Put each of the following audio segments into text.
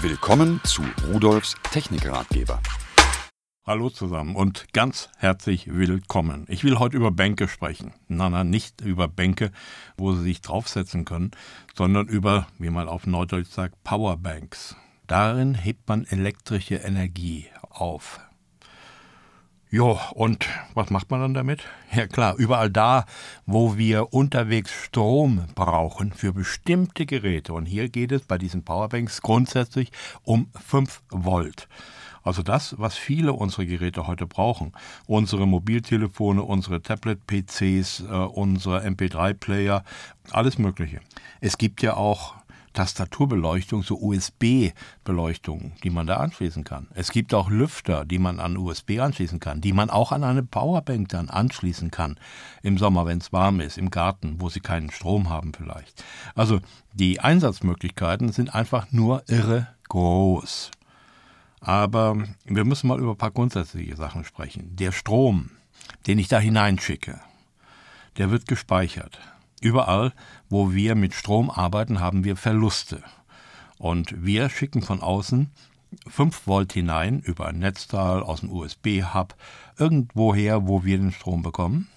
Willkommen zu Rudolfs Technikratgeber. Hallo zusammen und ganz herzlich willkommen. Ich will heute über Bänke sprechen. Nein, nein, nicht über Bänke, wo Sie sich draufsetzen können, sondern über, wie man auf Neudeutsch sagt, Powerbanks. Darin hebt man elektrische Energie auf. Jo, und was macht man dann damit? Ja klar, überall da, wo wir unterwegs Strom brauchen für bestimmte Geräte. Und hier geht es bei diesen Powerbanks grundsätzlich um 5 Volt. Also das, was viele unserer Geräte heute brauchen. Unsere Mobiltelefone, unsere Tablet-PCs, äh, unsere MP3-Player, alles Mögliche. Es gibt ja auch Tastaturbeleuchtung, so USB-Beleuchtung, die man da anschließen kann. Es gibt auch Lüfter, die man an USB anschließen kann, die man auch an eine Powerbank dann anschließen kann. Im Sommer, wenn es warm ist, im Garten, wo sie keinen Strom haben vielleicht. Also die Einsatzmöglichkeiten sind einfach nur irre groß. Aber wir müssen mal über ein paar grundsätzliche Sachen sprechen. Der Strom, den ich da hineinschicke, der wird gespeichert. Überall, wo wir mit Strom arbeiten, haben wir Verluste. Und wir schicken von außen 5 Volt hinein über ein Netzteil aus dem USB-Hub, irgendwoher, wo wir den Strom bekommen.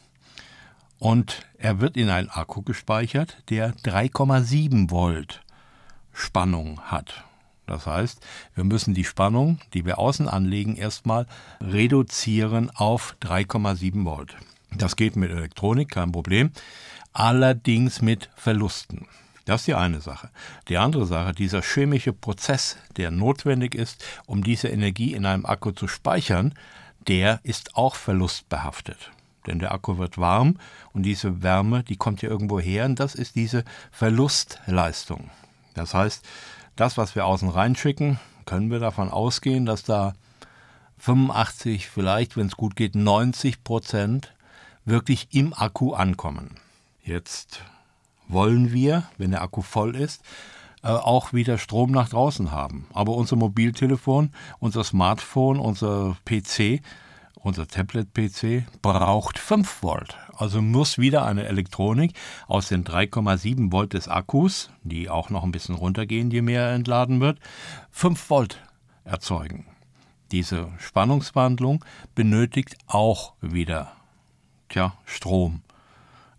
Und er wird in einen Akku gespeichert, der 3,7 Volt Spannung hat. Das heißt, wir müssen die Spannung, die wir außen anlegen, erstmal reduzieren auf 3,7 Volt. Das geht mit Elektronik, kein Problem allerdings mit Verlusten. Das ist die eine Sache. Die andere Sache, dieser chemische Prozess, der notwendig ist, um diese Energie in einem Akku zu speichern, der ist auch verlustbehaftet. Denn der Akku wird warm und diese Wärme, die kommt ja irgendwo her und das ist diese Verlustleistung. Das heißt, das, was wir außen reinschicken, können wir davon ausgehen, dass da 85, vielleicht, wenn es gut geht, 90 Prozent wirklich im Akku ankommen. Jetzt wollen wir, wenn der Akku voll ist, äh, auch wieder Strom nach draußen haben. Aber unser Mobiltelefon, unser Smartphone, unser PC, unser Tablet-PC braucht 5 Volt. Also muss wieder eine Elektronik aus den 3,7 Volt des Akkus, die auch noch ein bisschen runtergehen, je mehr er entladen wird, 5 Volt erzeugen. Diese Spannungswandlung benötigt auch wieder tja, Strom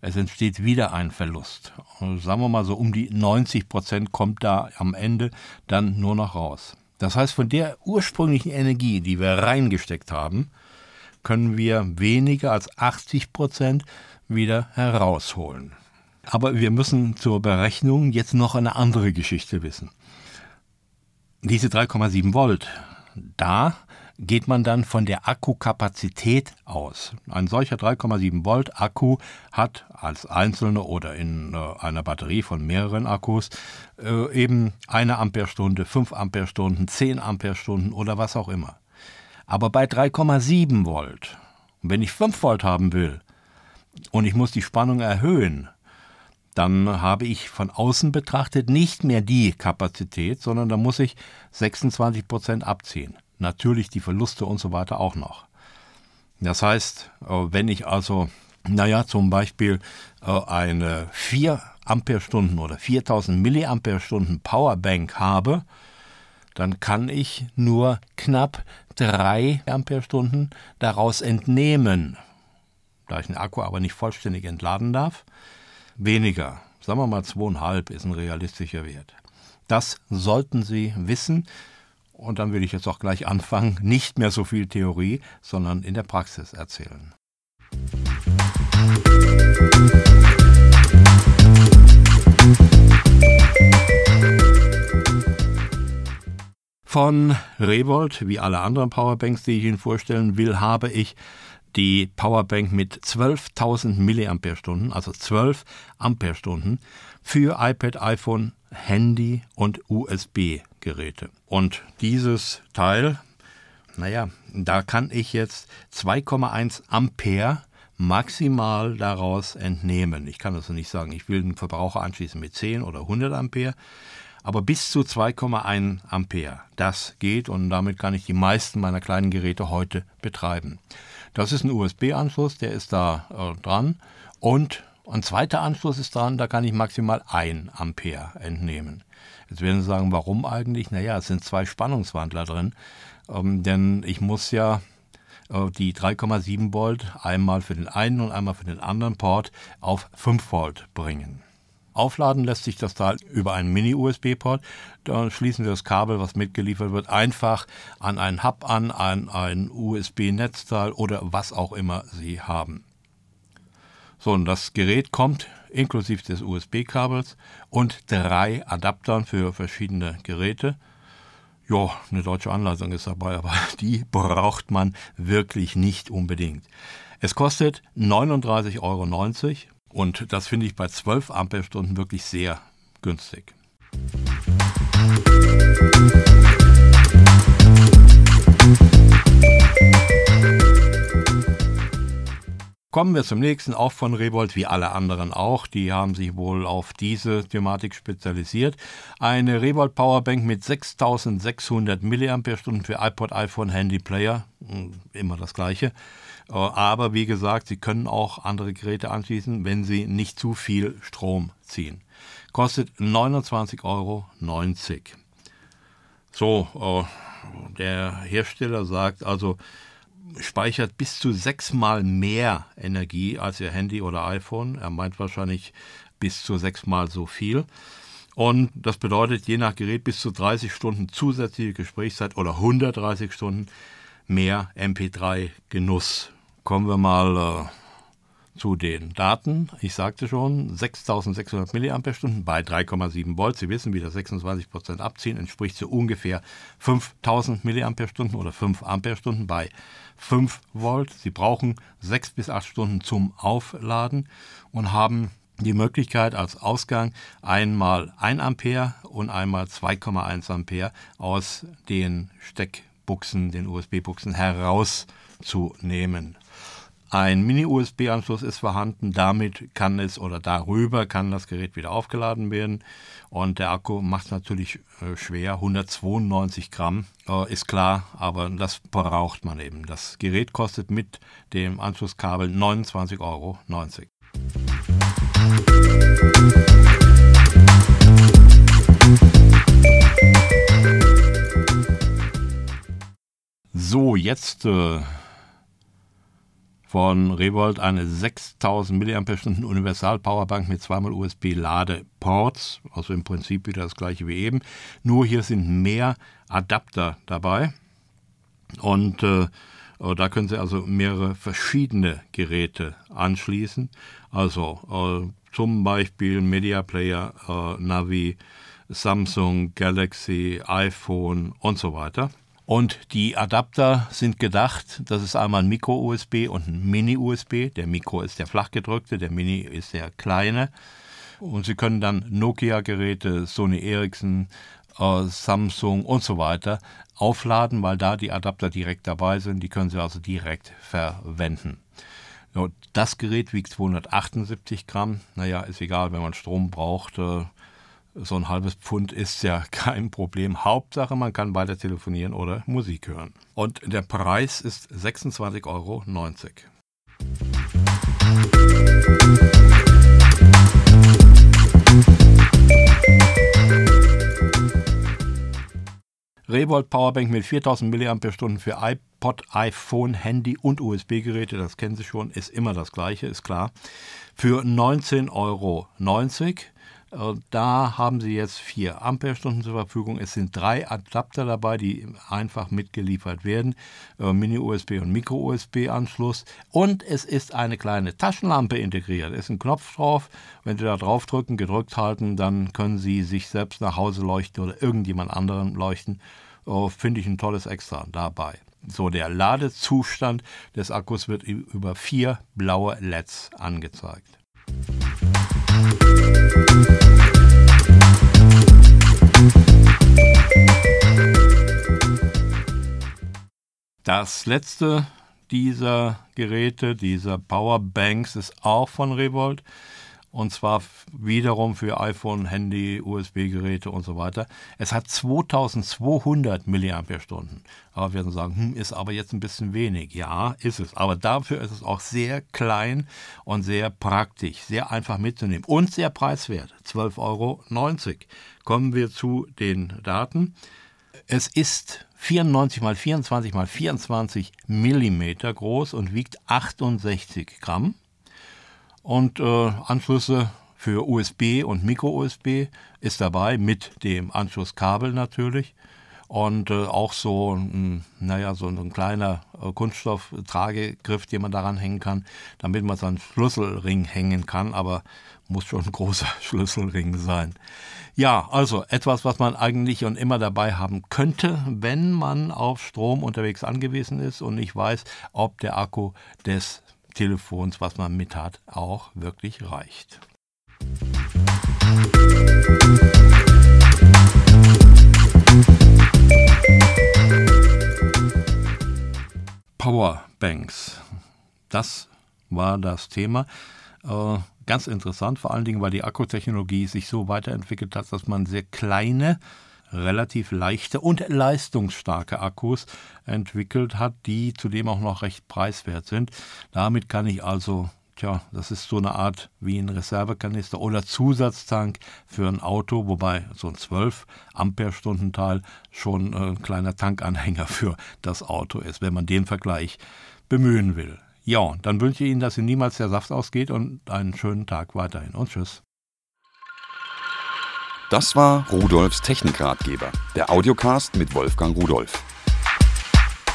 es entsteht wieder ein Verlust. Sagen wir mal so, um die 90 Prozent kommt da am Ende dann nur noch raus. Das heißt, von der ursprünglichen Energie, die wir reingesteckt haben, können wir weniger als 80 Prozent wieder herausholen. Aber wir müssen zur Berechnung jetzt noch eine andere Geschichte wissen. Diese 3,7 Volt, da geht man dann von der Akkukapazität aus. Ein solcher 3,7 Volt Akku hat als einzelne oder in äh, einer Batterie von mehreren Akkus äh, eben eine Amperestunde, 5 Amperestunden, 10 Amperestunden oder was auch immer. Aber bei 3,7 Volt, wenn ich 5 Volt haben will und ich muss die Spannung erhöhen, dann habe ich von außen betrachtet nicht mehr die Kapazität, sondern da muss ich 26 Prozent abziehen natürlich die Verluste und so weiter auch noch. Das heißt, äh, wenn ich also, naja, zum Beispiel äh, eine 4 Ampere-Stunden oder 4000 Milliampere-Stunden Powerbank habe, dann kann ich nur knapp 3 Ampere-Stunden daraus entnehmen. Da ich den Akku aber nicht vollständig entladen darf, weniger. Sagen wir mal 2,5 ist ein realistischer Wert. Das sollten Sie wissen. Und dann will ich jetzt auch gleich anfangen, nicht mehr so viel Theorie, sondern in der Praxis erzählen. Von Revolt, wie alle anderen Powerbanks, die ich Ihnen vorstellen will, habe ich die Powerbank mit 12.000 mAh, also 12 Ampere-Stunden für iPad, iPhone, Handy und USB-Geräte. Und dieses Teil, naja, da kann ich jetzt 2,1 Ampere maximal daraus entnehmen. Ich kann also nicht sagen, ich will den Verbraucher anschließen mit 10 oder 100 Ampere, aber bis zu 2,1 Ampere. Das geht und damit kann ich die meisten meiner kleinen Geräte heute betreiben. Das ist ein USB-Anschluss, der ist da äh, dran und Ein zweiter Anschluss ist dran, da kann ich maximal 1 Ampere entnehmen. Jetzt werden Sie sagen, warum eigentlich? Naja, es sind zwei Spannungswandler drin, ähm, denn ich muss ja äh, die 3,7 Volt einmal für den einen und einmal für den anderen Port auf 5 Volt bringen. Aufladen lässt sich das Teil über einen Mini-USB-Port. Dann schließen Sie das Kabel, was mitgeliefert wird, einfach an einen Hub an, an ein USB-Netzteil oder was auch immer Sie haben. So, und das Gerät kommt inklusive des USB-Kabels und drei Adaptern für verschiedene Geräte. Ja, eine deutsche Anleitung ist dabei, aber die braucht man wirklich nicht unbedingt. Es kostet 39,90 Euro und das finde ich bei 12 Ampere-Stunden wirklich sehr günstig. Kommen wir zum nächsten, auch von Revolt, wie alle anderen auch. Die haben sich wohl auf diese Thematik spezialisiert. Eine Revolt Powerbank mit 6600 mAh für iPod, iPhone, Handy, Player. Hm, immer das gleiche. Äh, aber wie gesagt, Sie können auch andere Geräte anschließen, wenn Sie nicht zu viel Strom ziehen. Kostet 29,90 Euro. So, äh, der Hersteller sagt also, speichert bis zu sechsmal mehr Energie als Ihr Handy oder iPhone. Er meint wahrscheinlich bis zu sechsmal so viel. Und das bedeutet je nach Gerät bis zu 30 Stunden zusätzliche Gesprächszeit oder 130 Stunden mehr MP3-Genuss. Kommen wir mal äh, zu den Daten. Ich sagte schon, 6600 mAh bei 3,7 Volt. Sie wissen, wieder 26 Prozent abziehen, entspricht zu ungefähr 5000 mAh oder 5 Ampere bei 5 Volt. Sie brauchen 6 bis 8 Stunden zum Aufladen und haben die Möglichkeit als Ausgang einmal 1 Ampere und einmal 2,1 Ampere aus den Steck Buchsen, den USB-Buchsen herauszunehmen. Ein Mini-USB-Anschluss ist vorhanden, damit kann es oder darüber kann das Gerät wieder aufgeladen werden. Und der Akku macht es natürlich äh, schwer, 192 Gramm, äh, ist klar, aber das braucht man eben. Das Gerät kostet mit dem Anschlusskabel 29,90 Euro. So, jetzt äh, von Revolt eine 6000 mAh Universal Powerbank mit zweimal USB Ladeports, also im Prinzip wieder das gleiche wie eben. Nur hier sind mehr Adapter dabei und äh, äh da können Sie also mehrere verschiedene Geräte anschließen. Also äh, zum Beispiel Media Player, äh, Navi, Samsung, Galaxy, iPhone und so weiter. Und die Adapter sind gedacht, das ist einmal ein Micro-USB und ein Mini-USB. Der Micro ist der flachgedrückte, der Mini ist der kleine. Und Sie können dann Nokia-Geräte, Sony Ericsson, äh, Samsung und so weiter aufladen, weil da die Adapter direkt dabei sind. Die können Sie also direkt verwenden. Das Gerät wiegt 278 Gramm. Naja, ist egal, wenn man Strom braucht. So ein halbes Pfund ist ja kein Problem. Hauptsache, man kann weiter telefonieren oder Musik hören. Und der Preis ist 26,90 Euro. Revolt Powerbank mit 4000 mAh für iPod, iPhone, Handy und USB-Geräte, das kennen Sie schon, ist immer das gleiche, ist klar. Für 19,90 Euro. Äh, da haben Sie jetzt vier Amperestunden zur Verfügung. Es sind drei Adapter dabei, die einfach mitgeliefert werden. Äh, Mini-USB und Micro-USB-Anschluss. Und es ist eine kleine Taschenlampe integriert. Es ist ein Knopf drauf. Wenn Sie da drauf drücken, gedrückt halten, dann können Sie sich selbst nach Hause leuchten oder irgendjemand anderen leuchten. Äh, finde ich ein tolles Extra dabei. So, der Ladezustand des Akkus wird über vier blaue LEDs angezeigt. Das letzte dieser Geräte, dieser Powerbanks, ist auch von Revolt. und zwar wiederum für iPhone, Handy, USB-Geräte und so weiter. Es hat 2200 mAh. Aber wir werden sagen, hm, ist aber jetzt ein bisschen wenig. Ja, ist es. Aber dafür ist es auch sehr klein und sehr praktisch, sehr einfach mitzunehmen und sehr preiswert. 12,90 Euro. Kommen wir zu den Daten. Es ist 94 mal 24 mal 24 Millimeter groß und wiegt 68 Gramm und äh, Anschlüsse für USB und Micro-USB ist dabei, mit dem Anschlusskabel natürlich. Und äh, auch so, ein, naja, so ein kleiner äh, Kunststoff-Tragegriff, den man daran hängen kann, damit man so einen Schlüsselring hängen kann, aber muss schon ein großer Schlüsselring sein. Ja, also etwas, was man eigentlich und immer dabei haben könnte, wenn man auf Strom unterwegs angewiesen ist und nicht weiß, ob der Akku des Telefons, was man mit hat, auch wirklich reicht. Powerbanks. Das war das Thema. Äh, ganz interessant, vor allen Dingen, weil die Akkutechnologie sich so weiterentwickelt hat, dass man sehr kleine relativ leichte und leistungsstarke Akkus entwickelt hat, die zudem auch noch recht preiswert sind. Damit kann ich also Tja, das ist so eine Art wie ein Reservekanister oder Zusatztank für ein Auto, wobei so ein 12 Ampere-Stunden Teil schon äh, ein kleiner Tankanhänger für das Auto ist, wenn man den Vergleich bemühen will. Ja, dann wünsche ich Ihnen, dass Ihnen niemals der Saft ausgeht und einen schönen Tag weiterhin und tschüss. Das war Rudolfs Technikratgeber, der Audiocast mit Wolfgang Rudolf.